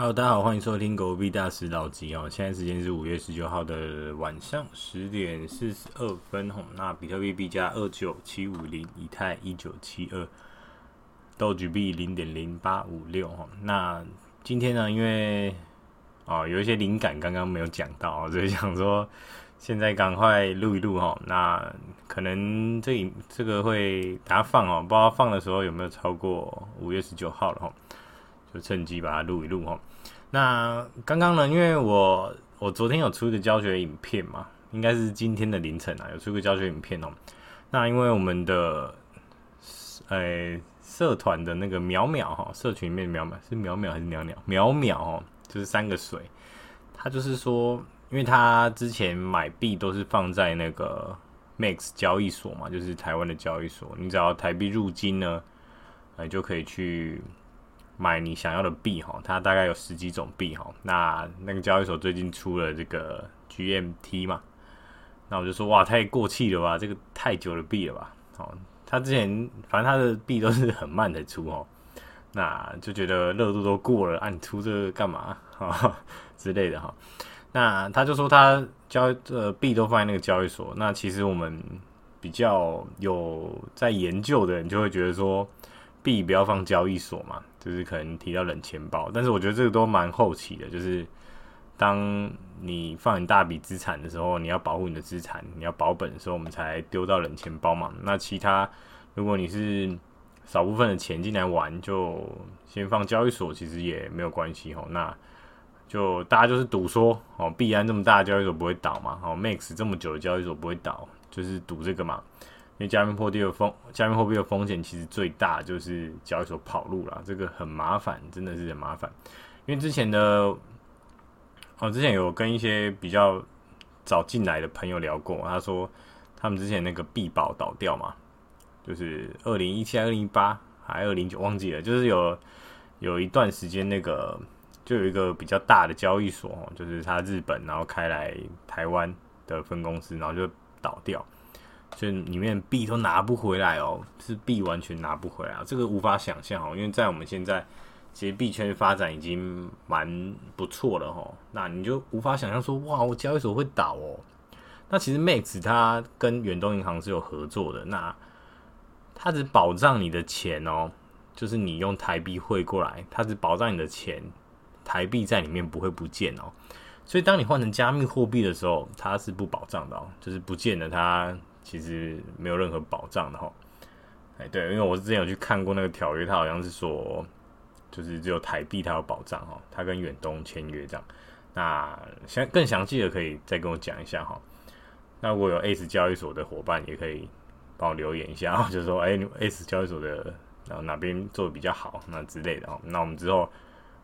Hello，大家好，欢迎收听狗币大师老吉哦。现在时间是五月十九号的晚上十点四十二分吼。那比特币币价二九七五零，以太一九七二，Doge 币零点零八五六吼。那今天呢，因为哦有一些灵感，刚刚没有讲到，所以想说现在赶快录一录哈。那可能这这个会大家放哦，不知道放的时候有没有超过五月十九号了哈。就趁机把它录一录哈。那刚刚呢，因为我我昨天有出一个教学影片嘛，应该是今天的凌晨啊，有出个教学影片哦。那因为我们的呃、社团的那个淼淼哈，社群里面淼淼是淼淼还是鸟鸟淼淼哦，就是三个水。他就是说，因为他之前买币都是放在那个 Max 交易所嘛，就是台湾的交易所，你只要台币入金呢，呃，就可以去。买你想要的币哈，它大概有十几种币哈。那那个交易所最近出了这个 GMT 嘛，那我就说哇，太过气了吧，这个太久的币了吧。哦，他之前反正他的币都是很慢的出哦，那就觉得热度都过了，啊、你出这个干嘛啊之类的哈。那他就说他交呃币都放在那个交易所，那其实我们比较有在研究的人就会觉得说。币不要放交易所嘛，就是可能提到冷钱包，但是我觉得这个都蛮后期的，就是当你放一大笔资产的时候，你要保护你的资产，你要保本的时候，我们才丢到冷钱包嘛。那其他如果你是少部分的钱进来玩，就先放交易所，其实也没有关系吼。那就大家就是赌说哦，币安这么大的交易所不会倒嘛，哦，Max 这么久的交易所不会倒，就是赌这个嘛。因为加密货币的风，加密货币的风险其实最大就是交易所跑路了，这个很麻烦，真的是很麻烦。因为之前的，哦，之前有跟一些比较早进来的朋友聊过，他说他们之前那个币宝倒掉嘛，就是二零一七、二零一八还二零九忘记了，就是有有一段时间那个就有一个比较大的交易所，就是他日本然后开来台湾的分公司，然后就倒掉。就里面币都拿不回来哦，是币完全拿不回来，这个无法想象哦。因为在我们现在，其实币圈发展已经蛮不错了哈。那你就无法想象说，哇，我交易所会倒哦。那其实 Max 它跟远东银行是有合作的，那它只保障你的钱哦，就是你用台币汇过来，它只保障你的钱，台币在里面不会不见哦。所以当你换成加密货币的时候，它是不保障的哦，就是不见了它。其实没有任何保障的哈，哎，对，因为我之前有去看过那个条约，它好像是说，就是只有台币它有保障哈，它跟远东签约这样。那详更详细的可以再跟我讲一下哈。那如果有 S 交易所的伙伴，也可以帮我留言一下，就是说，哎，S 交易所的然后哪边做的比较好，那之类的哦。那我们之后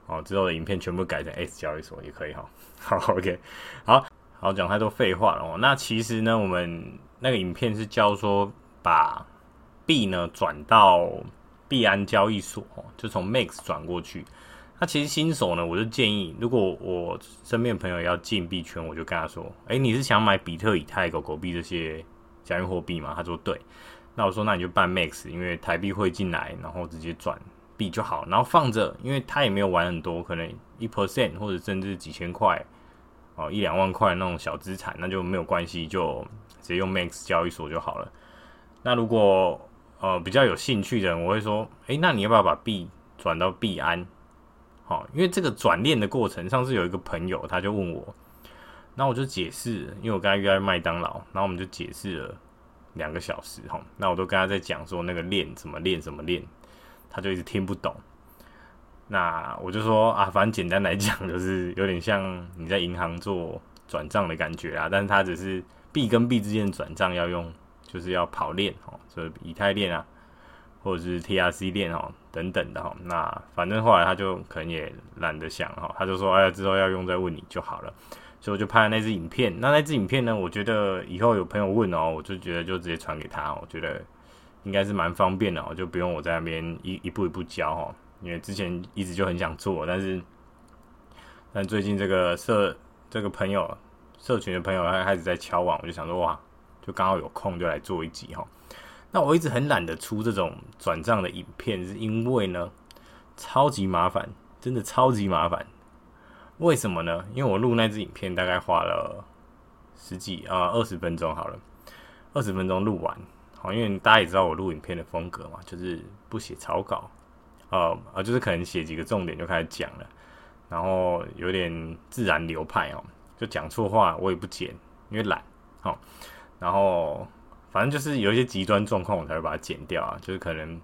哦之后的影片全部改成 S 交易所也可以哈。好，OK，好。好，讲太多废话了哦。那其实呢，我们那个影片是教说把币呢转到币安交易所，就从 Max 转过去。那其实新手呢，我就建议，如果我身边朋友要进币圈，我就跟他说：“诶，你是想买比特、以太、狗狗币这些加密货币吗？”他说：“对。”那我说：“那你就办 Max，因为台币会进来，然后直接转币就好，然后放着，因为他也没有玩很多，可能一 percent 或者甚至几千块。”哦，一两万块那种小资产，那就没有关系，就直接用 Max 交易所就好了。那如果呃比较有兴趣的人，我会说，诶、那你要不要把币转到币安？好、哦，因为这个转链的过程，上次有一个朋友他就问我，那我就解释，因为我跟他约在麦当劳，然后我们就解释了两个小时哈、哦，那我都跟他在讲说那个链怎么链怎么链，他就一直听不懂。那我就说啊，反正简单来讲，就是有点像你在银行做转账的感觉啊，但是他只是币跟币之间的转账要用，就是要跑链哦，所以以太链啊，或者是 TRC 链哦等等的哈。那反正后来他就可能也懒得想哈，他就说哎呀，之后要用再问你就好了，所以我就拍了那支影片。那那支影片呢，我觉得以后有朋友问哦，我就觉得就直接传给他，我觉得应该是蛮方便的，我就不用我在那边一一步一步教哈。因为之前一直就很想做，但是，但最近这个社这个朋友社群的朋友他开始在敲碗，我就想说哇，就刚好有空就来做一集哈。那我一直很懒得出这种转账的影片，是因为呢超级麻烦，真的超级麻烦。为什么呢？因为我录那支影片大概花了十几啊二十分钟好了，二十分钟录完。好，因为大家也知道我录影片的风格嘛，就是不写草稿，呃呃，就是可能写几个重点就开始讲了，然后有点自然流派哦，就讲错话我也不剪，因为懒。好，然后反正就是有一些极端状况我才会把它剪掉啊，就是可能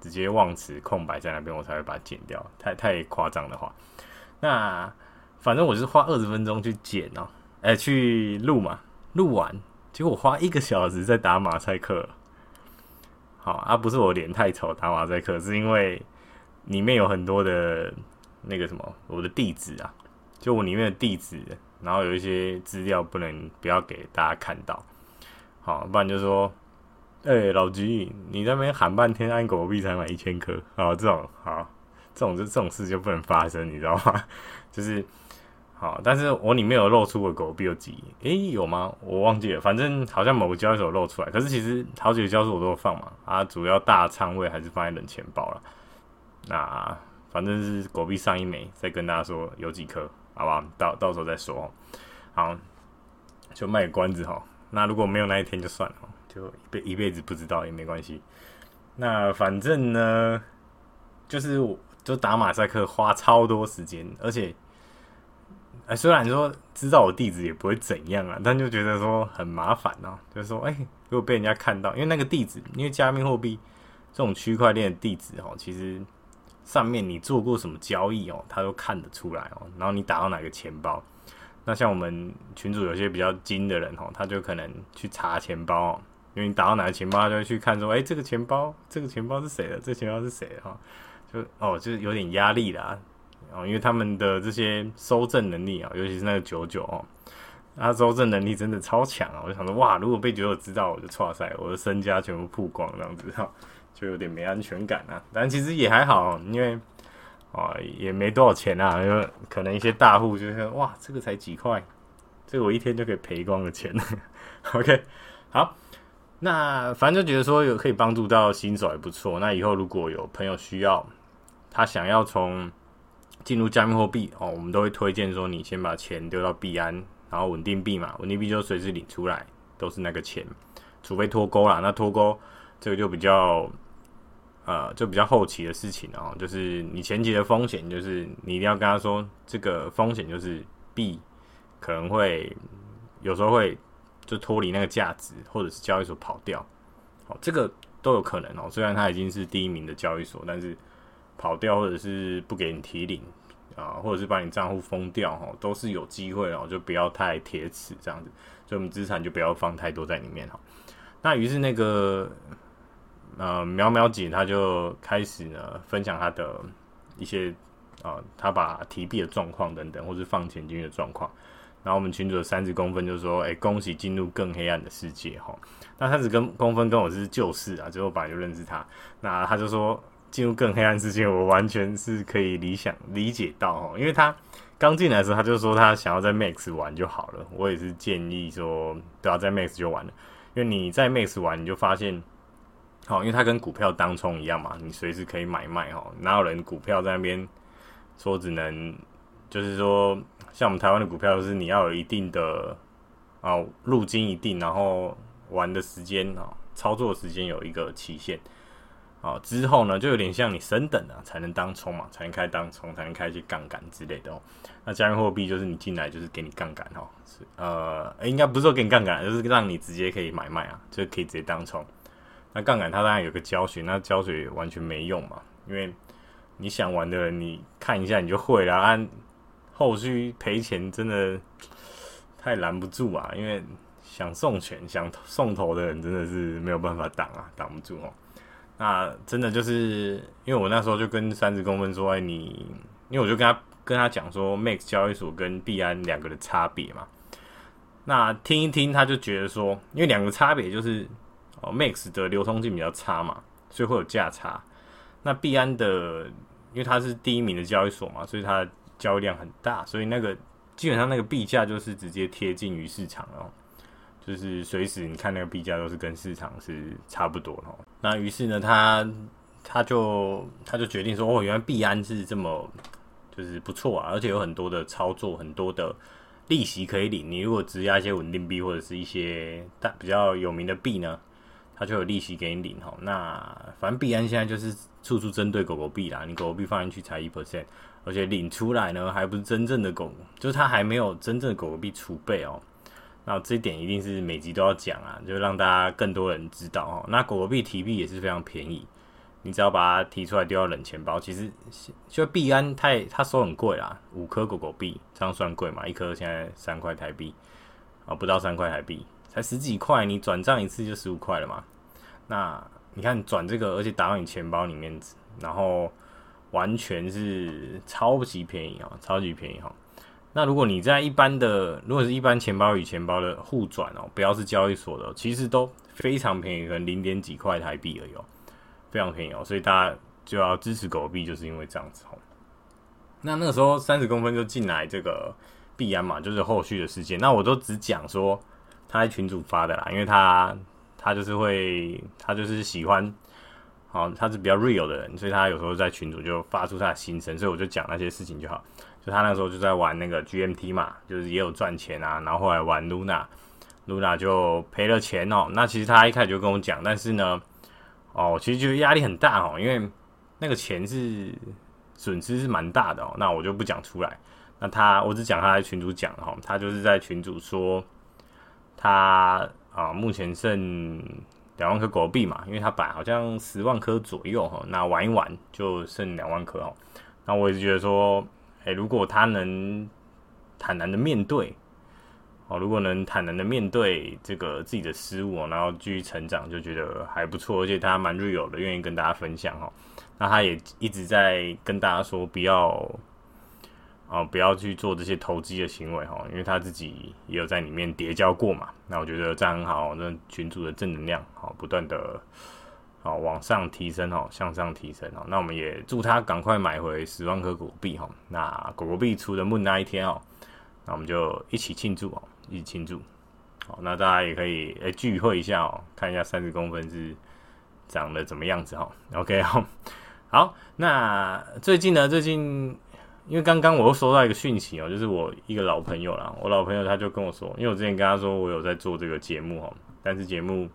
直接忘词空白在那边我才会把它剪掉，太太夸张的话，那。反正我就是花二十分钟去剪哦，哎、去录嘛，录完结果我花一个小时在打马赛克。好啊，不是我脸太丑打马赛克，是因为里面有很多的那个什么，我的地址啊，就我里面的地址，然后有一些资料不能不要给大家看到。好，不然就说，哎、老吉，你那边喊半天，按狗币才买一千颗，好，这种好，这种就这种事就不能发生，你知道吗？就是。好，但是我里面有露出过狗币有几？诶、有吗？我忘记了，反正好像某个交易所露出来。可是其实好几个交易所我都有放嘛，啊，主要大仓位还是放在冷钱包了。那反正是狗币上一枚，再跟大家说有几颗，好不好？到到时候再说。好，就卖个关子哈。那如果没有那一天就算了，就一辈一辈子不知道也没关系。那反正呢，就是我就打马赛克花超多时间，而且。哎，虽然说知道我地址也不会怎样啊，但就觉得说很麻烦哦。就是说，哎，如果被人家看到，因为那个地址，因为加密货币这种区块链的地址哦，其实上面你做过什么交易哦，他都看得出来哦。然后你打到哪个钱包，那像我们群主有些比较精的人哦，他就可能去查钱包哦，因为你打到哪个钱包，就会去看说，哎，这个钱包，这个钱包是谁的？这钱包是谁的？哈，就哦，就是有点压力啦。哦，因为他们的这些收证能力啊，尤其是那个九九哦，他收证能力真的超强啊！我就想说，哇，如果被九九知道，我就 剉赛，我的身家全部曝光，这样子哈，就有点没安全感啊。但其实也还好，因为啊，也没多少钱啊，因为可能一些大户就是，哇，这个才几块，这个我一天就可以赔光了钱。OK，好，那反正就觉得说有可以帮助到新手也不错。那以后如果有朋友需要，他想要从进入加密货币哦，我们都会推荐说，你先把钱丢到币安，然后稳定币嘛，稳定币就随时领出来，都是那个钱，除非脱钩啦，那脱钩这个就比较，呃，就比较后期的事情哦，就是你前期的风险，就是你一定要跟他说，这个风险就是币可能会有时候会就脱离那个价值，或者是交易所跑掉，哦，这个都有可能哦，虽然它已经是第一名的交易所，但是。跑掉，或者是不给你提领啊，或者是把你账户封掉哈，都是有机会哦，就不要太铁齿这样子，所以我们资产就不要放太多在里面哈。那于是那个呃苗苗姐她就开始呢分享她的一些啊，她把提币的状况等等，或是放钱进去的状况。然后我们群主的三十公分就说：“哎、恭喜进入更黑暗的世界哈。”那三十跟公分跟我是旧识啊，最后本来就认识他。那他就说。进入更黑暗世界，我完全是可以理想理解到哦，因为他刚进来的时候，他就说他想要在 Max 玩就好了。我也是建议说，不要在 Max 就玩了，因为你在 Max 玩，你就发现，好，因为它跟股票当冲一样嘛，你随时可以买卖哦。哪有人股票在那边说只能，就是说像我们台湾的股票，就是你要有一定的哦入金一定，然后玩的时间哦，操作时间有一个期限。啊，之后呢，就有点像你升等啊，才能当冲嘛，才能开当冲，才能开一些杠杆之类的哦。那加密货币就是你进来就是给你杠杆哦，呃，应该不是说给你杠杆，就是让你直接可以买卖啊，就可以直接当冲。那杠杆它当然有个胶水，那胶水完全没用嘛，因为你想玩的人，你看一下你就会了，按后续赔钱真的太拦不住啊，因为想送钱、想送头的人真的是没有办法挡啊，挡不住哦。那真的就是，因为我那时候就跟三十公分说，哎，你，因为我就跟他跟他讲说，Max 交易所跟币安两个的差别嘛。那听一听，他就觉得说，因为两个差别就是，哦，Max 的流通性比较差嘛，所以会有价差。那币安的，因为它是第一名的交易所嘛，所以它交易量很大，所以那个基本上那个币价就是直接贴近于市场哦。就是随时你看那个币价都是跟市场是差不多哦。那于是呢，他他就他就决定说，哦，原来币安是这么，就是不错啊，而且有很多的操作，很多的利息可以领。你如果质押一些稳定币或者是一些大比较有名的币呢，它就有利息给你领哈。那反正币安现在就是处处针对狗狗币啦，你狗狗币放进去才一 percent，而且领出来呢还不是真正的狗，就是它还没有真正的狗狗币储备哦。那这一点一定是每集都要讲啊，就让大家更多人知道哦。那狗狗币提币也是非常便宜。你只要把它提出来丢到冷钱包，其实就币安太它收很贵啦，五颗狗狗币这样算贵嘛？一颗现在三块台币啊，不到三块台币，才十几块，你转账一次就十五块了嘛。那你看转这个，而且打到你钱包里面，然后完全是超级便宜啊，超级便宜哈。那如果你在一般的，如果是一般钱包与钱包的互转哦，不要是交易所的，其实都非常便宜，可能零点几块台币而已哦。非常便宜哦，所以大家就要支持狗币，就是因为这样子哦。那那个时候三十公分就进来这个币安嘛，就是后续的事件。那我都只讲说他在群主发的啦，因为他他就是会，他就是喜欢，好，他是比较 real 的人，所以他有时候在群主就发出他的心声，所以我就讲那些事情就好。就他那时候就在玩那个 GMT 嘛，就是也有赚钱啊，然后后来玩 Luna，Luna 就赔了钱哦。那其实他一开始就跟我讲，但是呢。哦，其实就是压力很大哦，因为那个钱是损失是蛮大的哦。那我就不讲出来。那他，我只讲他在群主讲哈，他就是在群主说他啊，目前剩两万颗狗币嘛，因为他本来好像十万颗左右哈，那玩一玩就剩两万颗哦。那我也是觉得说，哎，如果他能坦然的面对。哦，如果能坦然的面对这个自己的失误，然后继续成长，就觉得还不错，而且他蛮 real 的，愿意跟大家分享哈。那他也一直在跟大家说，不要哦，不要去做这些投机的行为哈，因为他自己也有在里面跌跤过嘛。那我觉得这样很好，那群主的正能量好，不断的好往上提升哦，向上提升哦。那我们也祝他赶快买回十万颗狗币哈。那狗狗币出的梦那一天哦，那我们就一起庆祝哦。一起庆祝，好，那大家也可以诶、欸、聚会一下哦，看一下三十公分是长得怎么样子哈。OK 好，好，那最近呢，最近因为刚刚我又收到一个讯息哦，就是我一个老朋友啦，我老朋友他就跟我说，因为我之前跟他说我有在做这个节目哦，但是节目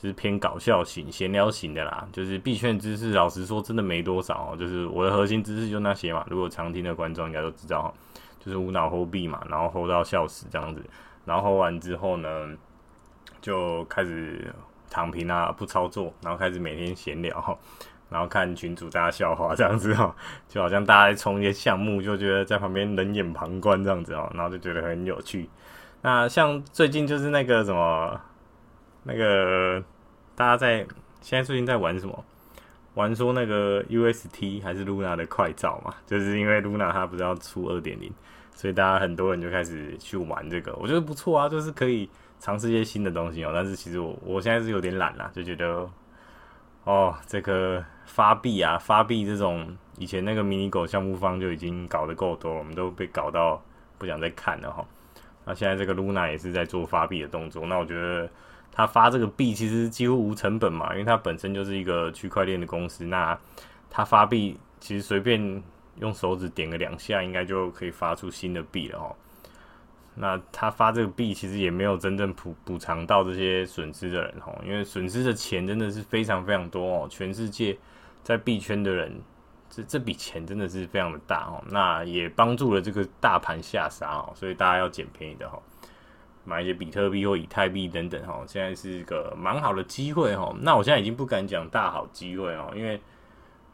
是偏搞笑型、闲聊型的啦，就是币圈知识，老实说真的没多少哦，就是我的核心知识就那些嘛，如果常听的观众应该都知道。就是无脑 hold 币嘛，然后 hold 到笑死这样子，然后 hold 完之后呢，就开始躺平啊，不操作，然后开始每天闲聊，然后看群主大家笑话这样子哦，就好像大家在冲一些项目，就觉得在旁边冷眼旁观这样子哦，然后就觉得很有趣。那像最近就是那个什么，那个大家在现在最近在玩什么？玩说那个 UST 还是 Luna 的快照嘛，就是因为 Luna 它不是要出二点零，所以大家很多人就开始去玩这个，我觉得不错啊，就是可以尝试一些新的东西哦。但是其实我我现在是有点懒啦，就觉得哦，这个发币啊，发币这种以前那个迷你狗项目方就已经搞得够多，我们都被搞到不想再看了哈。那现在这个 Luna 也是在做发币的动作，那我觉得。他发这个币其实几乎无成本嘛，因为它本身就是一个区块链的公司。那他发币其实随便用手指点个两下，应该就可以发出新的币了哦。那他发这个币其实也没有真正补补偿到这些损失的人哦，因为损失的钱真的是非常非常多哦。全世界在币圈的人，这这笔钱真的是非常的大哦。那也帮助了这个大盘下杀哦，所以大家要捡便宜的哦。买一些比特币或以太币等等哈，现在是一个蛮好的机会哈。那我现在已经不敢讲大好机会哦，因为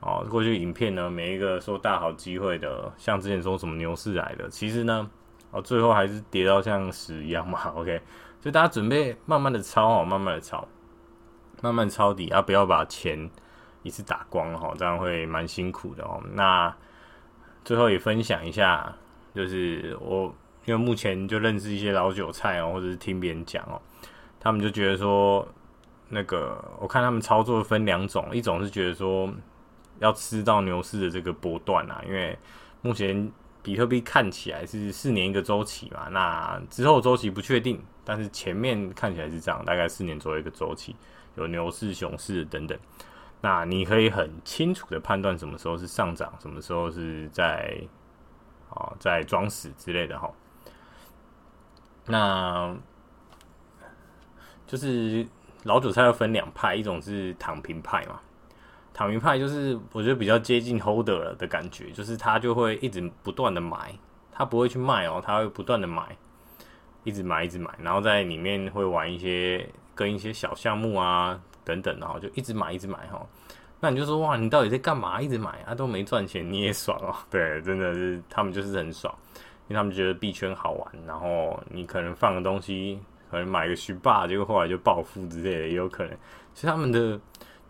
哦过去影片呢，每一个说大好机会的，像之前说什么牛市来的，其实呢哦最后还是跌到像屎一样嘛。OK，所以大家准备慢慢的抄哦，慢慢的抄，慢慢抄底啊，不要把钱一次打光哈，这样会蛮辛苦的哦。那最后也分享一下，就是我。因为目前就认识一些老韭菜哦，或者是听别人讲哦，他们就觉得说，那个我看他们操作分两种，一种是觉得说要吃到牛市的这个波段啊，因为目前比特币看起来是四年一个周期嘛，那之后周期不确定，但是前面看起来是这样，大概四年左右一个周期，有牛市、熊市等等。那你可以很清楚的判断什么时候是上涨，什么时候是在啊在装死之类的哈。那就是老韭菜要分两派，一种是躺平派嘛。躺平派就是我觉得比较接近 holder 了的感觉，就是他就会一直不断的买，他不会去卖哦，他会不断的买，一直买一直买，然后在里面会玩一些跟一些小项目啊等等，然后就一直买一直买哈。那你就说哇，你到底在干嘛？一直买啊，都没赚钱，你也爽哦。对，真的是他们就是很爽，因为他们觉得币圈好玩，然后你可能放个东西，可能买个虚霸，结果后来就暴富之类的也有可能。其实他们的。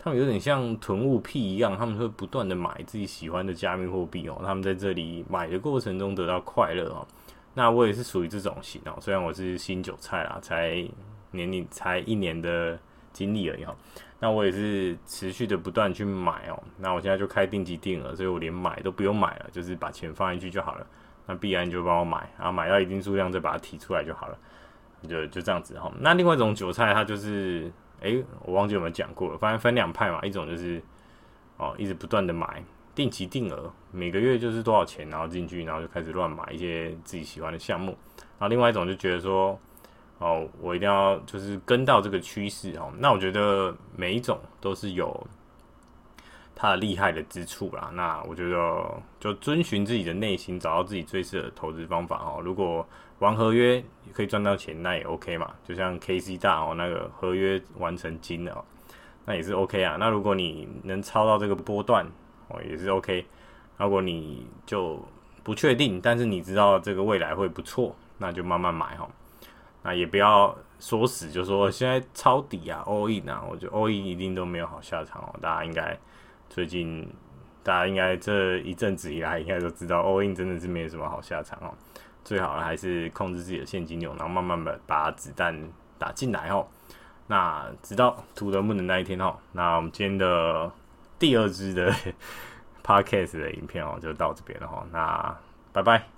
他们有点像囤物癖一样，他们会不断的买自己喜欢的加密货币哦。他们在这里买的过程中得到快乐哦。那我也是属于这种型哦，虽然我是新韭菜啦，才年龄才一年的经历而已哈。那我也是持续的不断去买哦。那我现在就开定级定额，所以我连买都不用买了，就是把钱放进去就好了。那必然就帮我买，然后买到一定数量再把它提出来就好了，就就这样子哈。那另外一种韭菜，它就是。诶、我忘记有没有讲过了。反正分两派嘛，一种就是哦，一直不断的买，定期定额，每个月就是多少钱，然后进去，然后就开始乱买一些自己喜欢的项目。然后另外一种就觉得说，哦，我一定要就是跟到这个趋势哦。那我觉得每一种都是有它厉害的之处啦。那我觉得就遵循自己的内心，找到自己最适合的投资方法哦。如果玩合约可以赚到钱，那也 OK 嘛。就像 KC 大哦，那个合约完成金的哦，那也是 OK 啊。那如果你能抄到这个波段哦，也是 OK。如果你就不确定，但是你知道这个未来会不错，那就慢慢买哈。那也不要说死，就说现在抄底啊，all in 啊，我觉得 all in 一定都没有好下场哦。大家应该最近，大家应该这一阵子以来应该都知道，all in 真的是没有什么好下场哦。最好还是控制自己的现金流，然后慢慢的把子弹打进来哦。那直到图德木的那一天哦。那我们今天的第二支的 podcast 的影片哦，就到这边了哈。那拜拜。